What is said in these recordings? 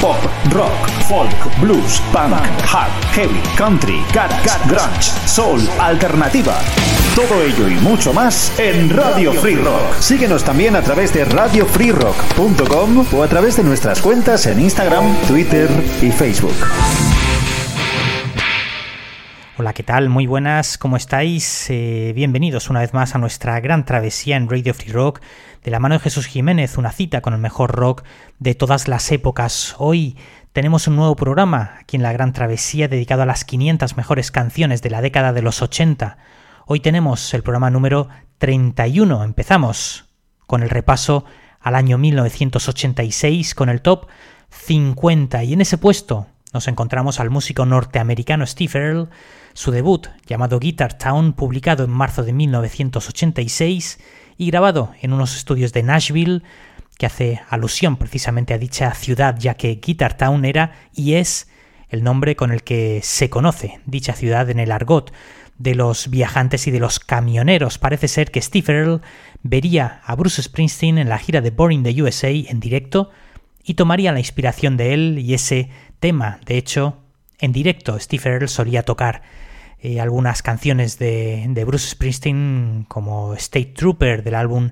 Pop, rock, folk, blues, punk, hard, heavy, country, garage, grunge, soul, alternativa. Todo ello y mucho más en Radio Free Rock. Síguenos también a través de radiofreerock.com o a través de nuestras cuentas en Instagram, Twitter y Facebook. Hola, ¿qué tal? Muy buenas, ¿cómo estáis? Eh, bienvenidos una vez más a nuestra gran travesía en Radio Free Rock de la mano de Jesús Jiménez, una cita con el mejor rock de todas las épocas. Hoy tenemos un nuevo programa aquí en la gran travesía dedicado a las 500 mejores canciones de la década de los 80. Hoy tenemos el programa número 31. Empezamos con el repaso al año 1986 con el top 50 y en ese puesto nos encontramos al músico norteamericano Steve Earle, su debut llamado Guitar Town, publicado en marzo de 1986 y grabado en unos estudios de Nashville, que hace alusión precisamente a dicha ciudad, ya que Guitar Town era y es el nombre con el que se conoce dicha ciudad en el argot de los viajantes y de los camioneros. Parece ser que Steve Earle vería a Bruce Springsteen en la gira de Boring the USA en directo y tomaría la inspiración de él y ese tema. De hecho, en directo Steve Earle solía tocar eh, algunas canciones de, de, Bruce Springsteen como State Trooper del álbum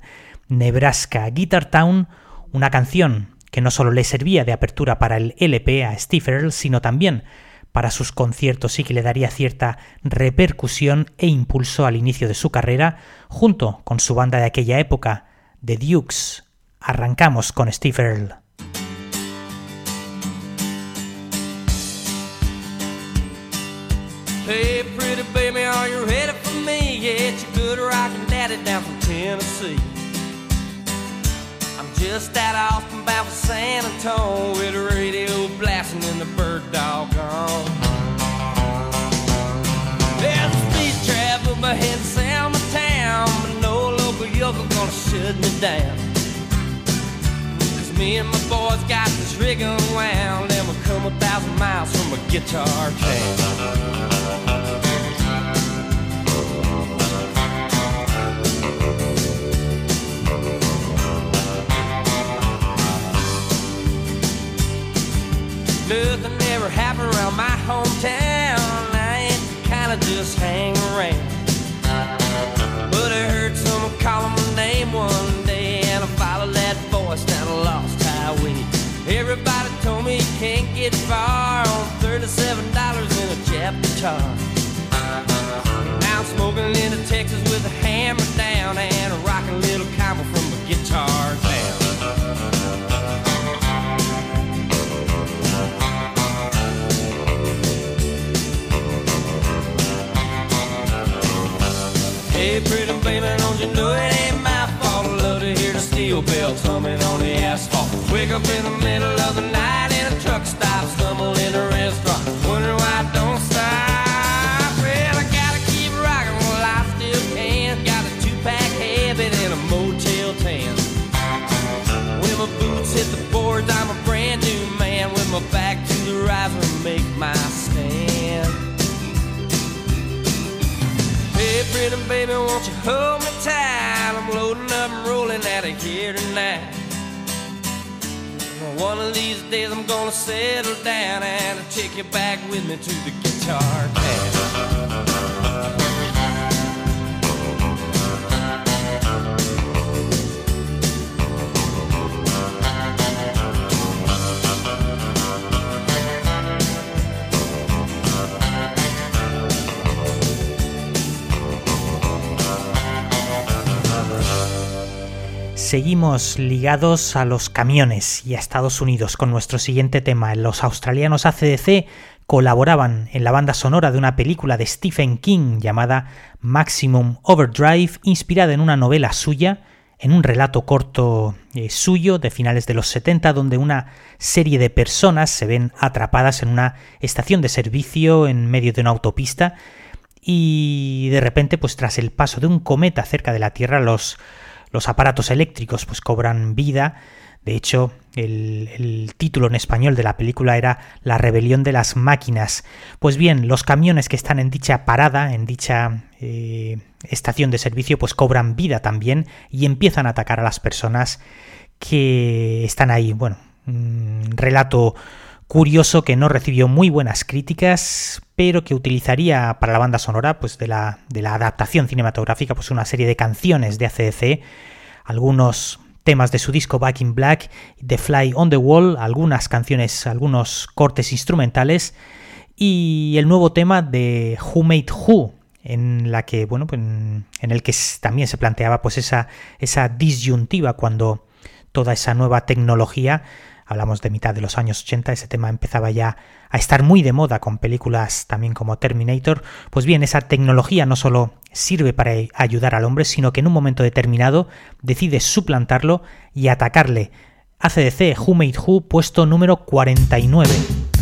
Nebraska Guitar Town, una canción que no solo le servía de apertura para el LP a Steve Earle, sino también para sus conciertos y que le daría cierta repercusión e impulso al inicio de su carrera, junto con su banda de aquella época, The Dukes. Arrancamos con Steve Earle. Hey, good rockin' daddy down from Tennessee. I'm just out Austin bound for San Antonio with the radio blasting and the bird dog on. There's a speed trap up ahead of town, but no local yokel gonna shut me down. Me and my boys got this rig unwound, and we'll come a thousand miles from a guitar town. Nothing ever happened around my hometown. I ain't kind of just hang around. But I heard someone calling my name one day, and I followed that voice down a lost highway. Everybody told me you can't get far on thirty-seven dollars in a Jap guitar. Wake up in the middle of the night in a truck stop, stumble in a restaurant, wonder why I don't stop. Well, I gotta keep rocking while I still can. Got a two-pack habit and a motel tan. When my boots hit the boards, I'm a brand new man. With my back to the riser, make my stand. Hey, pretty baby, won't you hold One of these days I'm gonna settle down and I'll take you back with me to the guitar town. Seguimos ligados a los camiones y a Estados Unidos con nuestro siguiente tema. Los australianos ACDC colaboraban en la banda sonora de una película de Stephen King llamada Maximum Overdrive, inspirada en una novela suya, en un relato corto eh, suyo de finales de los 70, donde una serie de personas se ven atrapadas en una estación de servicio en medio de una autopista y de repente, pues tras el paso de un cometa cerca de la Tierra, los los aparatos eléctricos pues cobran vida. De hecho, el, título en español de la película era La rebelión de las máquinas. Pues bien, los camiones que están en dicha parada, en dicha eh, estación de servicio, pues cobran vida también y empiezan a atacar a las personas que están ahí. Bueno, un relato curioso que no recibió muy buenas críticas, pero que utilizaría para la banda sonora pues de la, de la adaptación cinematográfica pues una serie de canciones de ACDC, algunos temas de su disco Back in Black, The Fly on the Wall, algunas canciones, algunos cortes instrumentales y el nuevo tema de Who Made Who, en la que bueno, pues en, el que también se planteaba pues esa esa disyuntiva cuando toda esa nueva tecnología hablamos de mitad de los años 80, ese tema empezaba ya a estar muy de moda con películas también como Terminator, pues bien, esa tecnología no solo sirve para ayudar al hombre, sino que en un momento determinado decide suplantarlo y atacarle. ACDC Who Made Who, puesto número 49.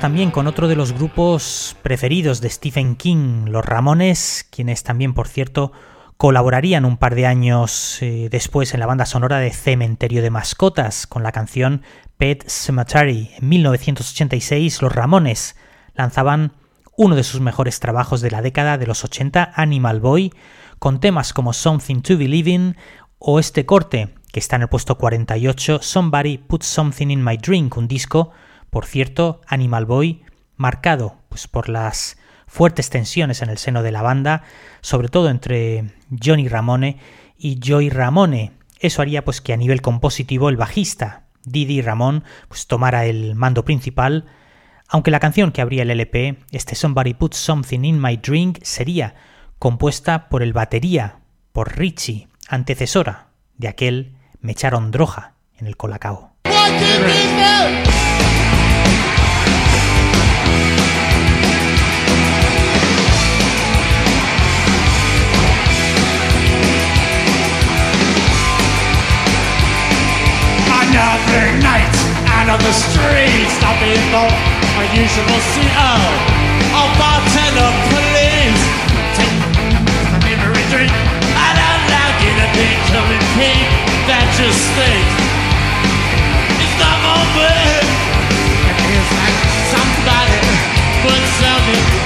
También con otro de los grupos preferidos de Stephen King, los Ramones, quienes también, por cierto, colaborarían un par de años eh, después en la banda sonora de Cementerio de Mascotas con la canción Pet Cemetery. En 1986 los Ramones lanzaban uno de sus mejores trabajos de la década de los 80, Animal Boy, con temas como Something to Believe in o este corte que está en el puesto 48, Somebody Put Something in My Drink, un disco por cierto, Animal Boy, marcado pues, por las fuertes tensiones en el seno de la banda, sobre todo entre Johnny Ramone y Joy Ramone. Eso haría pues que a nivel compositivo el bajista Didi Ramón pues tomara el mando principal, aunque la canción que abría el LP, este Somebody Put Something in My Drink, sería compuesta por el batería, por Richie, antecesora de aquel Me echaron droga en el Colacao. man on the street stopping for usual CEO. A bartender, please. Take every drink and allow you a big, coming pink. That just stinks. It's not my bed. It feels like somebody put something.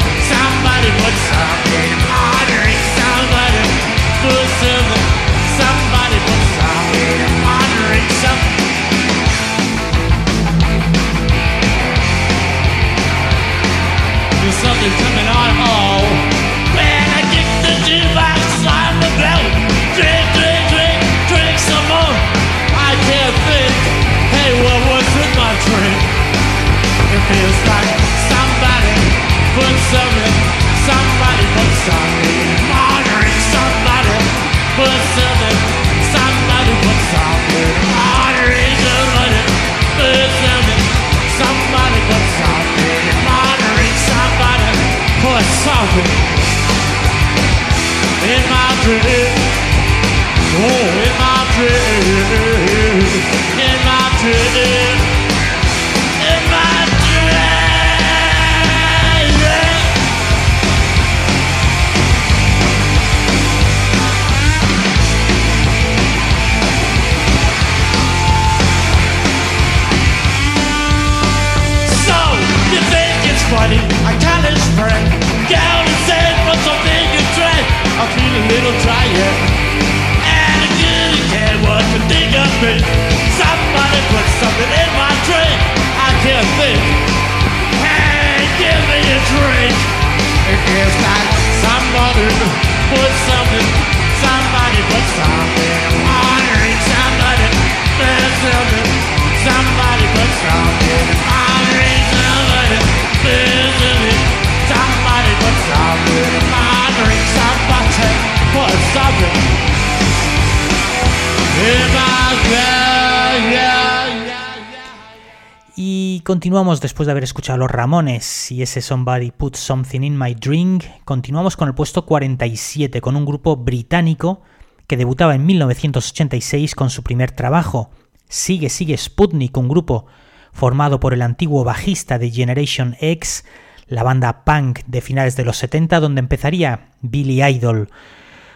Continuamos después de haber escuchado a los Ramones y ese Somebody Put Something in My Drink. Continuamos con el puesto 47 con un grupo británico que debutaba en 1986 con su primer trabajo. Sigue, sigue Sputnik, un grupo formado por el antiguo bajista de Generation X, la banda punk de finales de los 70, donde empezaría Billy Idol,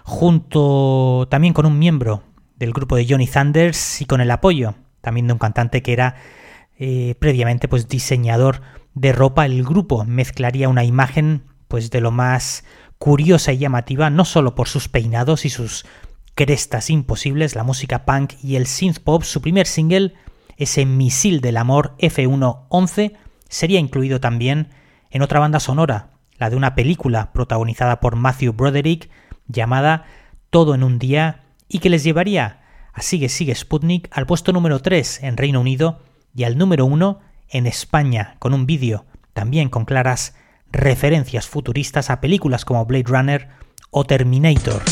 junto también con un miembro del grupo de Johnny Thunders y con el apoyo también de un cantante que era eh, previamente pues diseñador de ropa. El grupo mezclaría una imagen pues de lo más curiosa y llamativa, no solo por sus peinados y sus crestas imposibles, la música punk y el synth pop. Su primer single, ese misil del amor F111, sería incluido también en otra banda sonora, la de una película protagonizada por Matthew Broderick llamada Todo en un día y que les llevaría a Sigue Sigue Sputnik al puesto número 3 en Reino Unido y al número 1 en España, con un vídeo también con claras referencias futuristas a películas como Blade Runner o Terminator.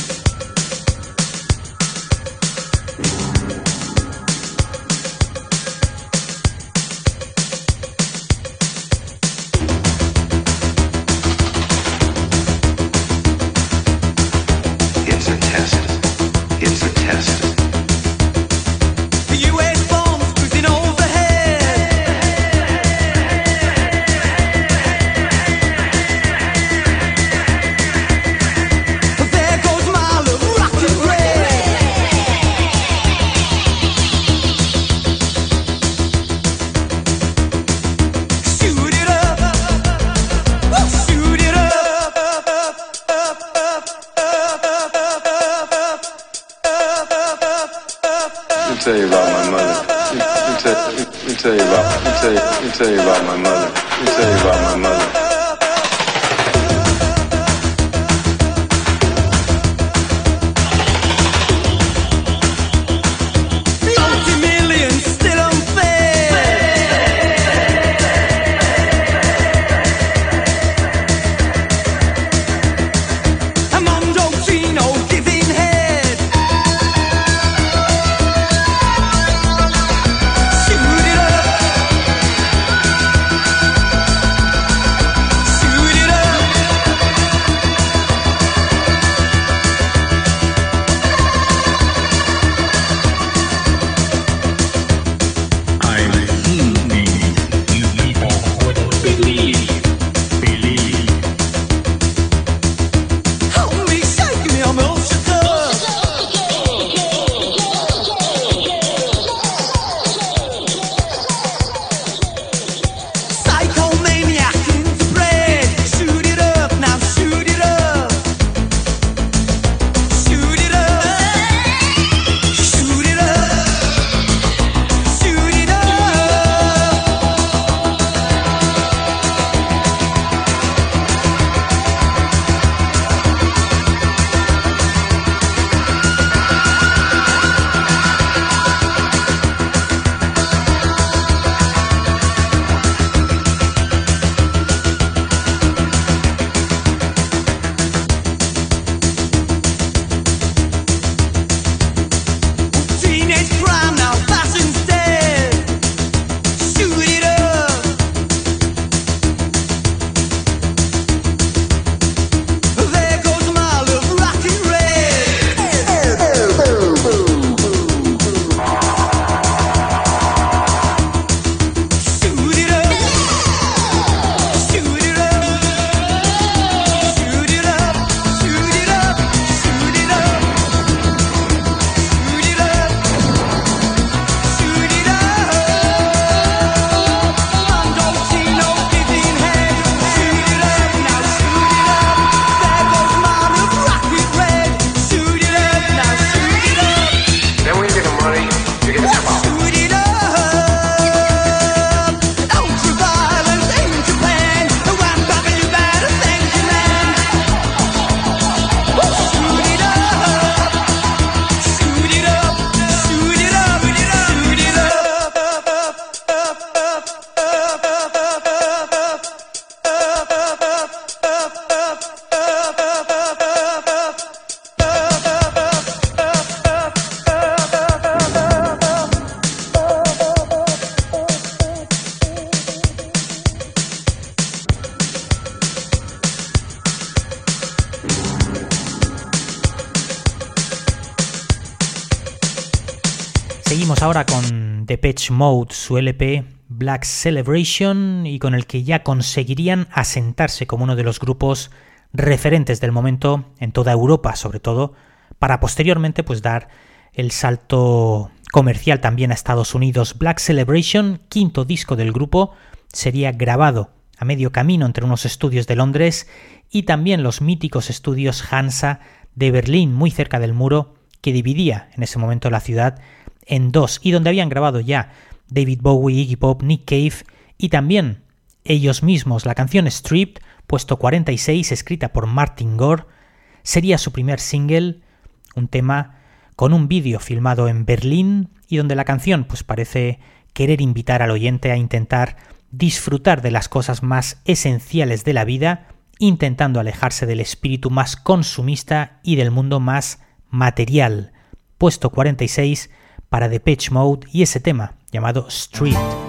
Mode, su LP Black Celebration y con el que ya conseguirían asentarse como uno de los grupos referentes del momento en toda Europa, sobre todo, para posteriormente pues dar el salto comercial también a Estados Unidos. Black Celebration, quinto disco del grupo, sería grabado a medio camino entre unos estudios de Londres y también los míticos estudios Hansa de Berlín, muy cerca del muro que dividía en ese momento la ciudad en dos y donde habían grabado ya David Bowie, Iggy Pop, Nick Cave y también ellos mismos. La canción Stripped, puesto 46, escrita por Martin Gore, sería su primer single, un tema con un vídeo filmado en Berlín y donde la canción pues parece querer invitar al oyente a intentar disfrutar de las cosas más esenciales de la vida, intentando alejarse del espíritu más consumista y del mundo más material. Puesto 46 para Depeche Mode y ese tema llamado Street.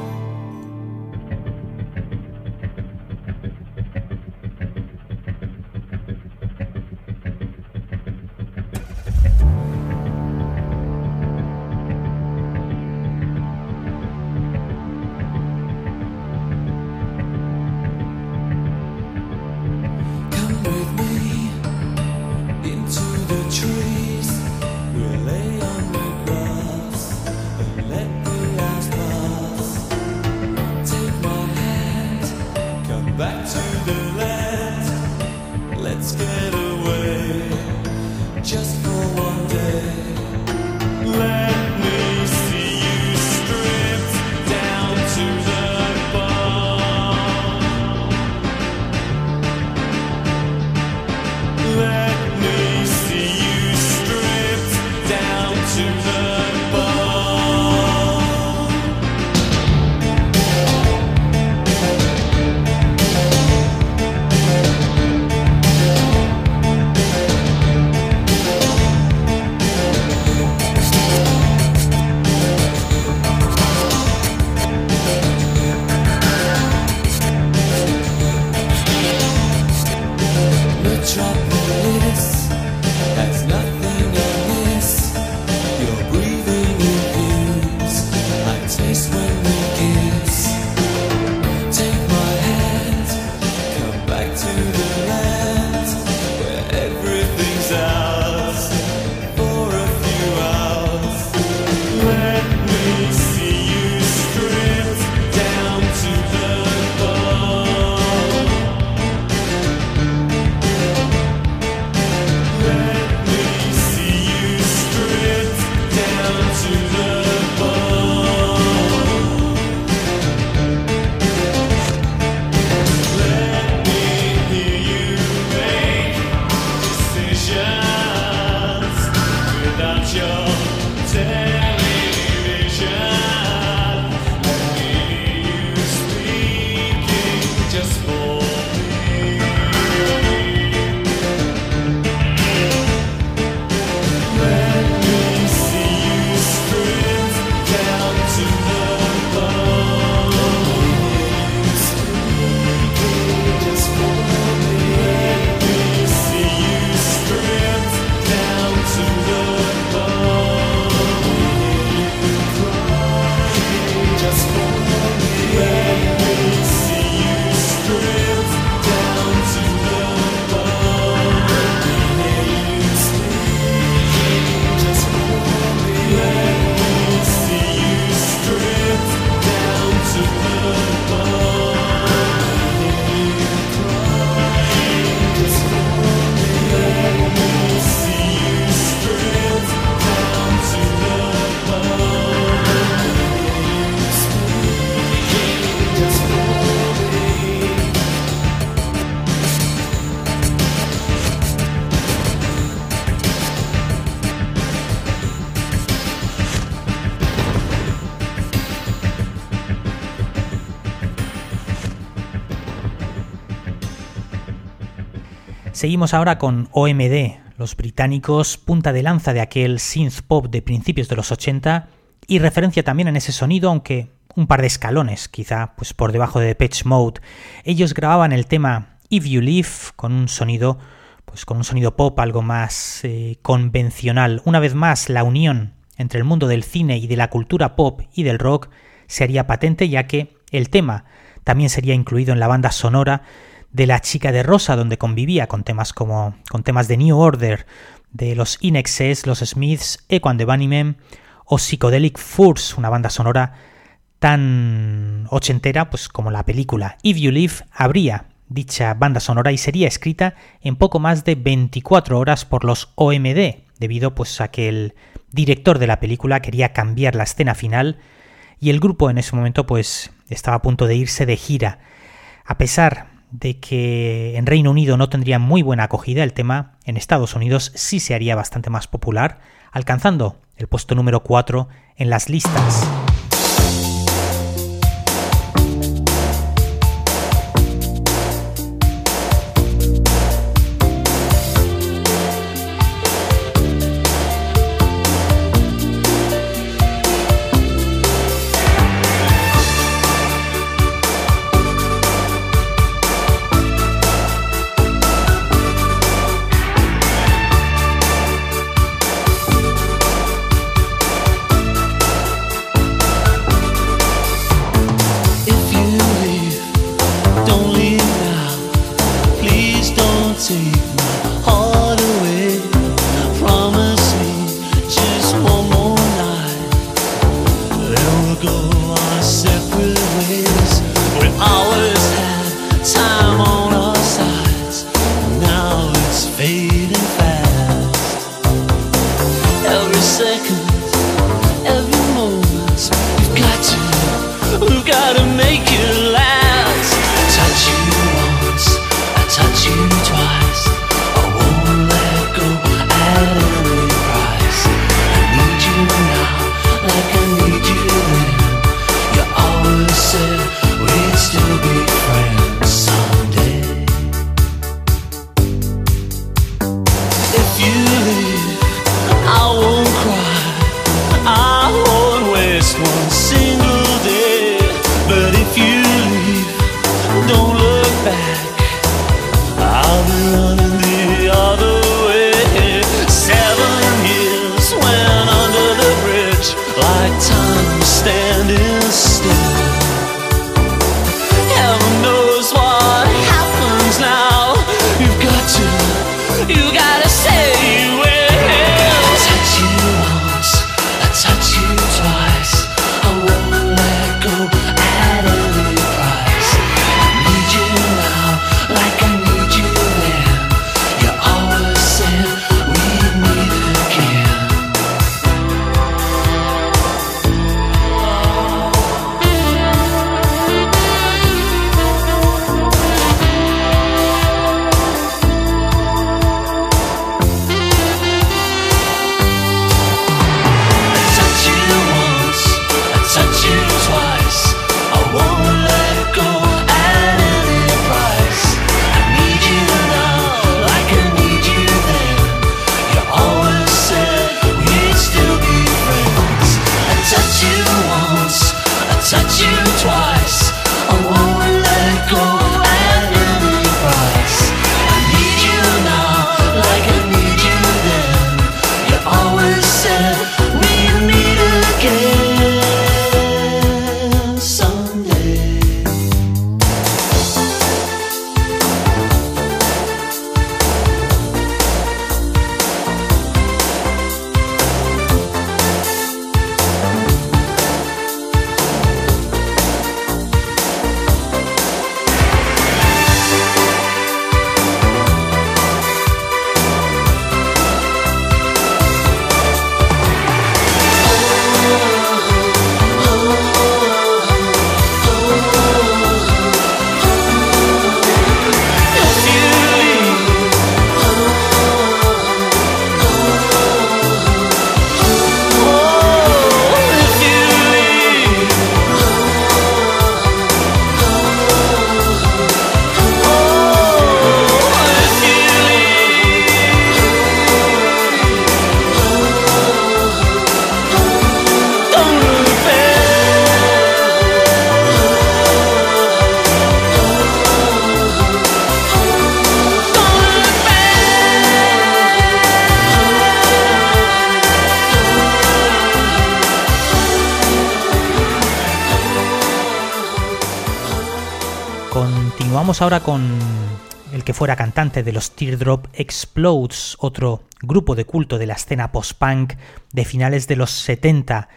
Seguimos ahora con OMD, los británicos punta de lanza de aquel synth pop de principios de los 80 y referencia también en ese sonido, aunque un par de escalones, quizá pues por debajo de Depeche Mode. Ellos grababan el tema If You Live con un sonido pues con un sonido pop algo más eh, convencional. Una vez más la unión entre el mundo del cine y de la cultura pop y del rock se haría patente ya que el tema también sería incluido en la banda sonora de La chica de rosa donde convivía con temas como con temas de New Order, de los Inexes, los Smiths, Echo and the Bunnymen o Psychedelic Furs, una banda sonora tan ochentera pues como la película If You Live habría dicha banda sonora y sería escrita en poco más de 24 horas por los OMD, debido pues a que el director de la película quería cambiar la escena final y el grupo en ese momento pues estaba a punto de irse de gira. A pesar de que en Reino Unido no tendría muy buena acogida, el tema en Estados Unidos sí se haría bastante más popular, alcanzando el puesto número 4 en las listas. touch you twice. Continuamos ahora con el que fuera cantante de los Teardrop Explodes, otro grupo de culto de la escena post-punk de finales de los 70.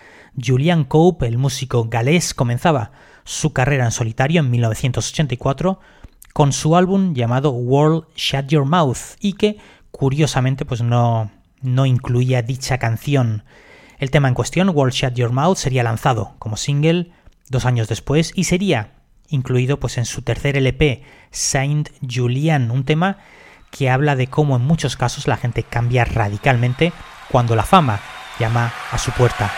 Julian Cope, el músico galés, comenzaba su carrera en solitario en 1984 con su álbum llamado World Shut Your Mouth y que curiosamente pues no, no incluía dicha canción. El tema en cuestión, World Shut Your Mouth, sería lanzado como single dos años después y sería incluido pues en su tercer LP, Saint Julian, un tema que habla de cómo en muchos casos la gente cambia radicalmente cuando la fama llama a su puerta.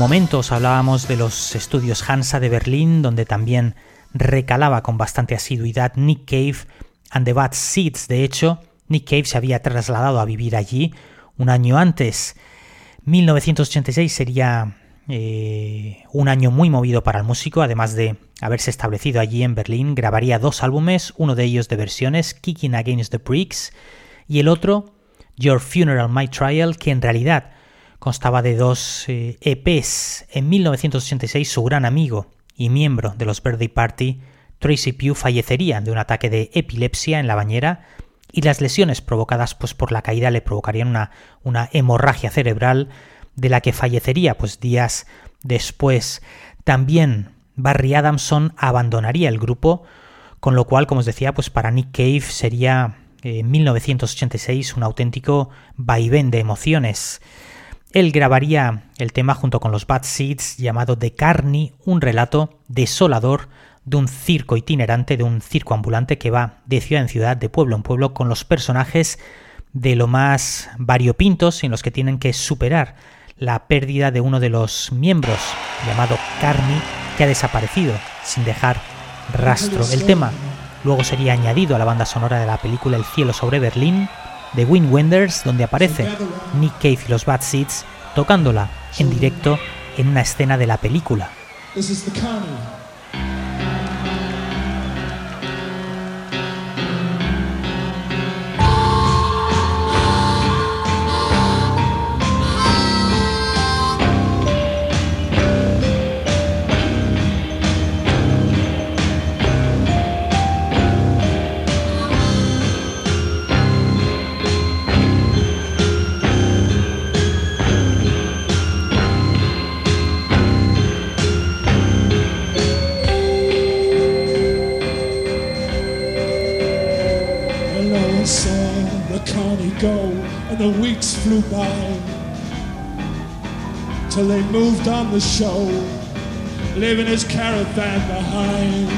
Hace un momento os hablábamos de los estudios Hansa de Berlín, donde también recalaba con bastante asiduidad Nick Cave and the Bad Seeds. De hecho, Nick Cave se había trasladado a vivir allí un año antes. 1986 sería eh, un año muy movido para el músico, además de haberse establecido allí en Berlín, grabaría dos álbumes, uno de ellos de versiones, Kicking Against the Bricks, y el otro, Your Funeral, My Trial, que en realidad constaba de dos eh, EPs. En 1986 su gran amigo y miembro de los Birthday Party, Tracy Pugh, fallecería de un ataque de epilepsia en la bañera y las lesiones provocadas pues, por la caída le provocarían una, una hemorragia cerebral de la que fallecería pues, días después. También Barry Adamson abandonaría el grupo, con lo cual, como os decía, pues para Nick Cave sería eh, en 1986 un auténtico vaivén de emociones. Él grabaría el tema junto con los Bad Seeds llamado The Carney, un relato desolador de un circo itinerante, de un circo ambulante que va de ciudad en ciudad, de pueblo en pueblo, con los personajes de lo más variopintos en los que tienen que superar la pérdida de uno de los miembros, llamado Carney, que ha desaparecido sin dejar Rastro. El tema luego sería añadido a la banda sonora de la película El cielo sobre Berlín de Wim Wenders, donde aparece Nick Cave y los Bad Seeds tocándola en directo en una escena de la película. The flew till they moved on the show, leaving his caravan behind.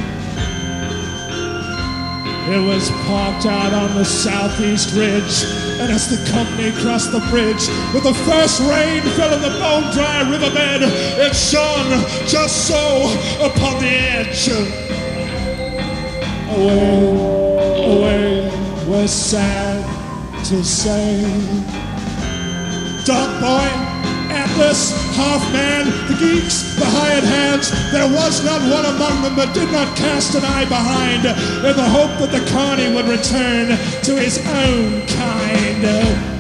It was parked out on the southeast ridge, and as the company crossed the bridge, with the first rain fell in the bone dry riverbed, it shone just so upon the edge. Away, away, we're sad to say. Dog boy, Atlas, Halfman, the geeks, the hired hands, there was not one among them that did not cast an eye behind in the hope that the Carney would return to his own kind.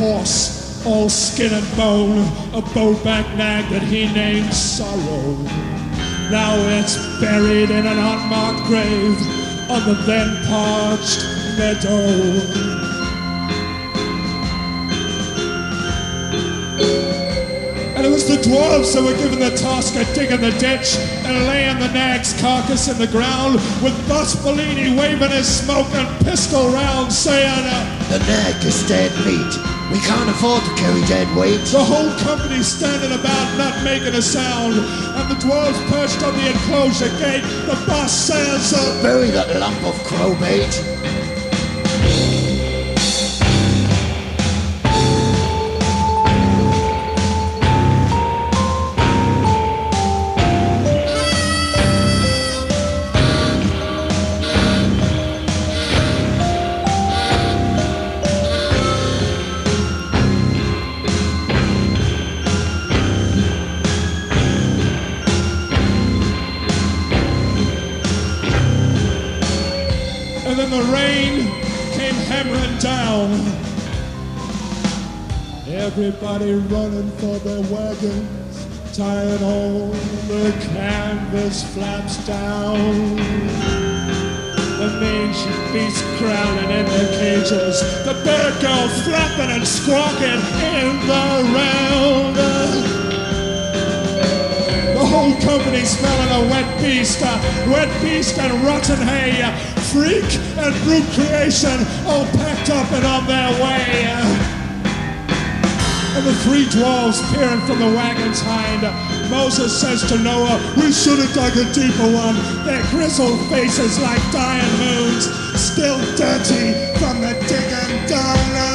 Horse, all skin and bone, a bowback nag that he named Sorrow. Now it's buried in an unmarked grave on the then parched meadow. And it was the dwarves that were given the task of digging the ditch and laying the nag's carcass in the ground with Bus Bellini waving his smoking pistol round saying, The nag is dead meat. We can't afford to carry dead weight. The whole company's standing about not making a sound. And the dwarves perched on the enclosure gate. The boss says, uh, Bury that lump of crowbait. Everybody running for their wagons, tying all the canvas flaps down. The mangy beasts crowding in their cages, the bear girls flapping and squawking in the round. The whole company smelling a wet beast, uh, wet beast and rotten hay, freak and brute creation, all packed up and on their way. And the three dwarves peering from the wagon's hind. Moses says to Noah, We should have dug a deeper one. Their grizzled faces like dying moons, still dirty from the digging down.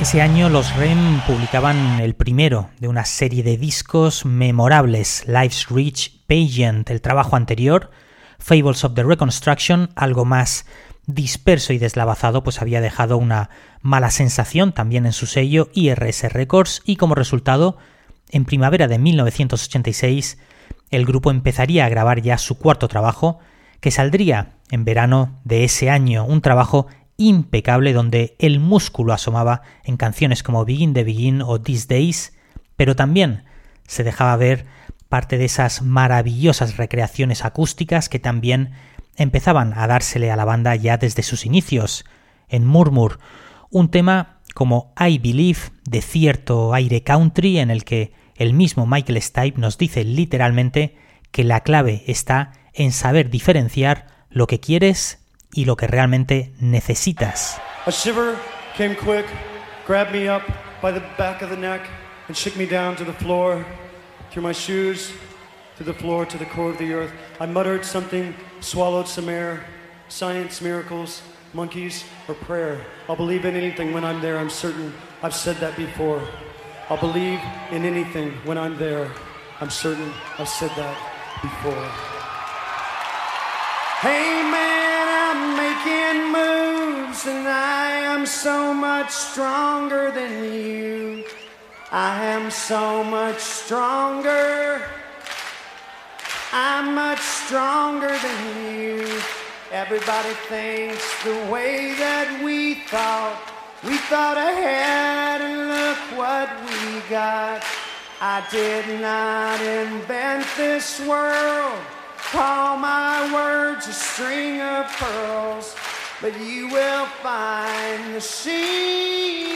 Ese año los REM publicaban el primero de una serie de discos memorables, Life's Rich Pageant, el trabajo anterior, Fables of the Reconstruction, algo más disperso y deslavazado, pues había dejado una mala sensación también en su sello IRS Records y como resultado, en primavera de 1986, el grupo empezaría a grabar ya su cuarto trabajo, que saldría en verano de ese año, un trabajo impecable donde el músculo asomaba en canciones como Begin the Begin o These Days, pero también se dejaba ver parte de esas maravillosas recreaciones acústicas que también empezaban a dársele a la banda ya desde sus inicios. En Murmur, un tema como I Believe, de cierto aire country, en el que el mismo Michael Stipe nos dice literalmente que la clave está en saber diferenciar lo que quieres y lo que realmente necesitas. A shiver came quick, grabbed me up by the back of the neck, and shook me down to the floor, through my shoes, to the floor, to the core of the earth. I muttered something, swallowed some air, science, miracles, monkeys, or prayer. I'll believe in anything when I'm there, I'm certain. I've said that before. I'll believe in anything when I'm there. I'm certain I've said that before. Hey man, I'm making moves and I am so much stronger than you. I am so much stronger. I'm much stronger than you. Everybody thinks the way that we thought. We thought ahead and look what we got. I did not invent this world. Call my words a string of pearls, but you will find the sea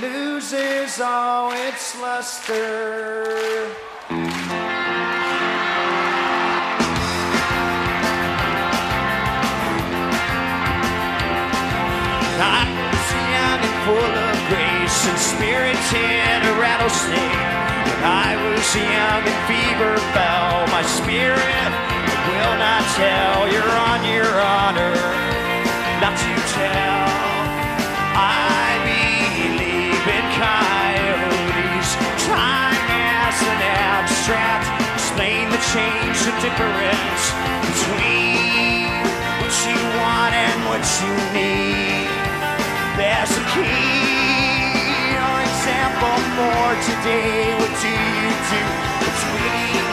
loses all its luster. Young and full of grace and spirited a rattlesnake. I was young and fever fell, my spirit will not tell. You're on your honor not to tell. I believe in coyotes, trying as an abstract. Explain the change, the difference between what you want and what you need. There's a key example more today. What do you do between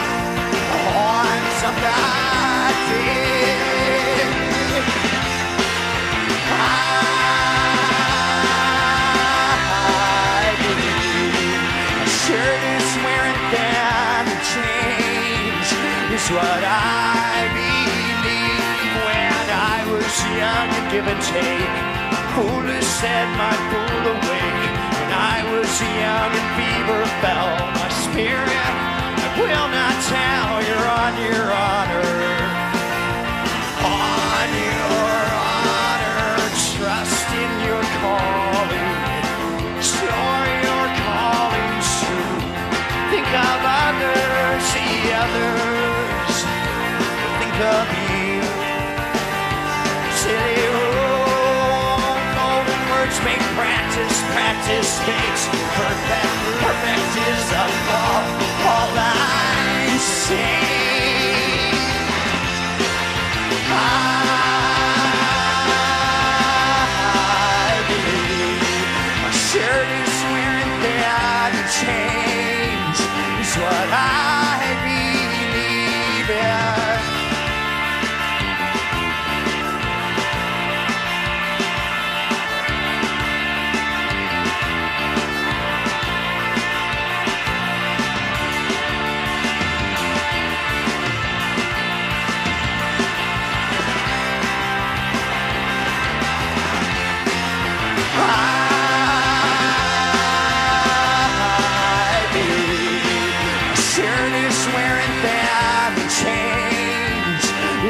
the dead? I believe my shirt is wearing down the change is what I believe when I was young and give and take. Foolish said my fool awake. I was young and fever fell, my spirit I will not tell. You're on your honor. On your honor, trust in your calling. Sure, your calling's true. Think of others, see others. Think of you. Silly oh, golden words make practice, practice makes perfect. Perfect is law, all I say. I believe my shirt is wearing the change is what I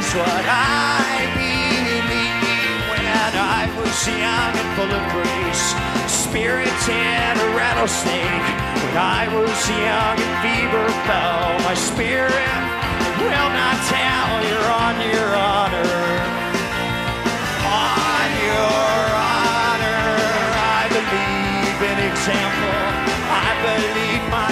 is what I believe when I was young and full of grace. Spirited a rattlesnake when I was young and fever fell. My spirit will not tell. You're on your honor. On your honor, I believe in example. I believe my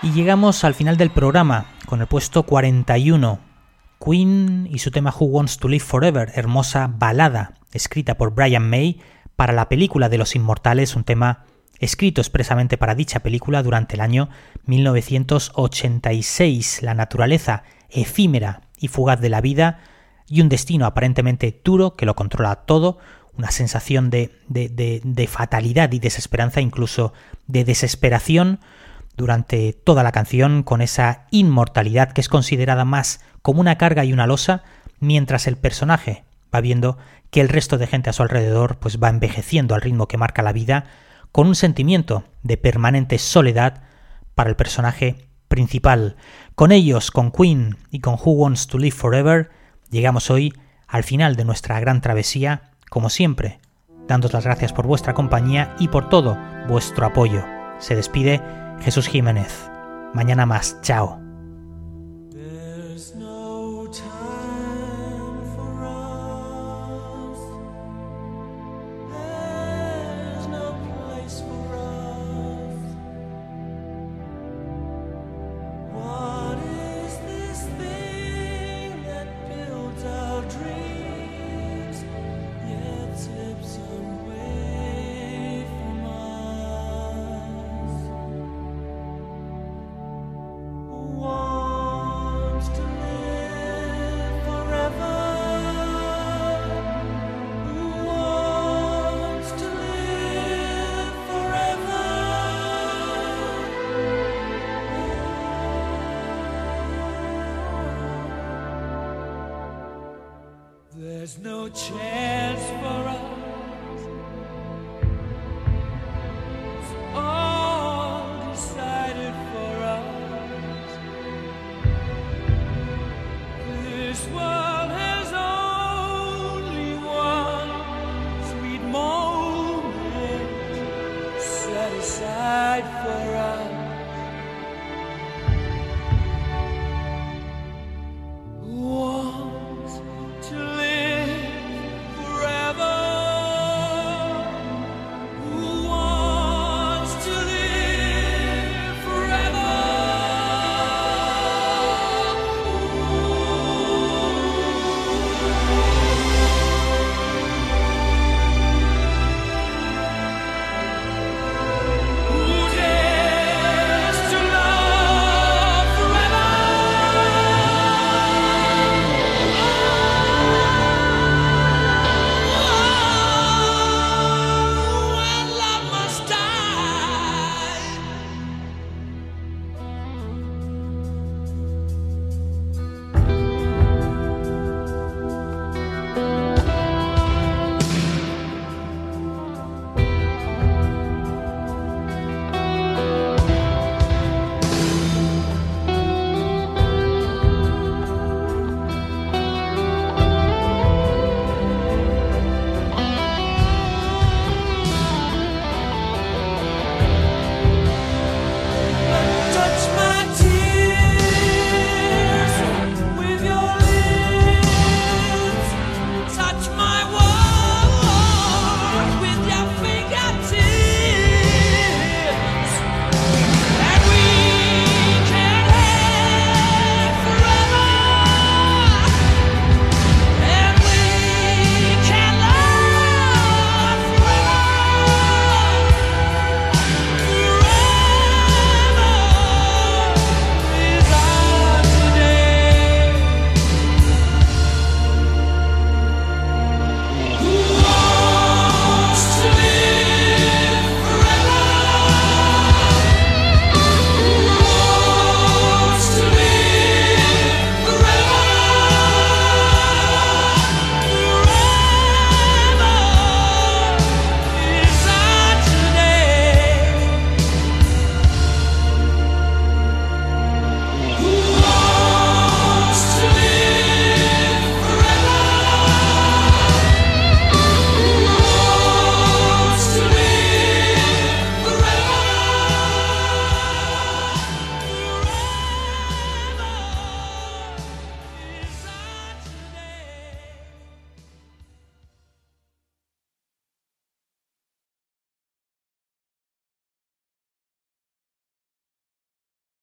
Y llegamos al final del programa con el puesto 41. Queen y su tema Who Wants to Live Forever, hermosa balada escrita por Brian May para la película de los inmortales, un tema escrito expresamente para dicha película durante el año 1986. La naturaleza efímera y fugaz de la vida y un destino aparentemente duro que lo controla todo, una sensación de, de- de- de fatalidad y desesperanza, incluso de desesperación durante toda la canción con esa inmortalidad que es considerada más como una carga y una losa, mientras el personaje va viendo que el resto de gente a su alrededor pues va envejeciendo al ritmo que marca la vida, con un sentimiento de permanente soledad para el personaje principal. Con ellos, con Queen y con Who Wants to Live Forever, llegamos hoy al final de nuestra gran travesía, como siempre, dándos las gracias por vuestra compañía y por todo vuestro apoyo. Se despide Jesús Jiménez. Mañana más. Chao.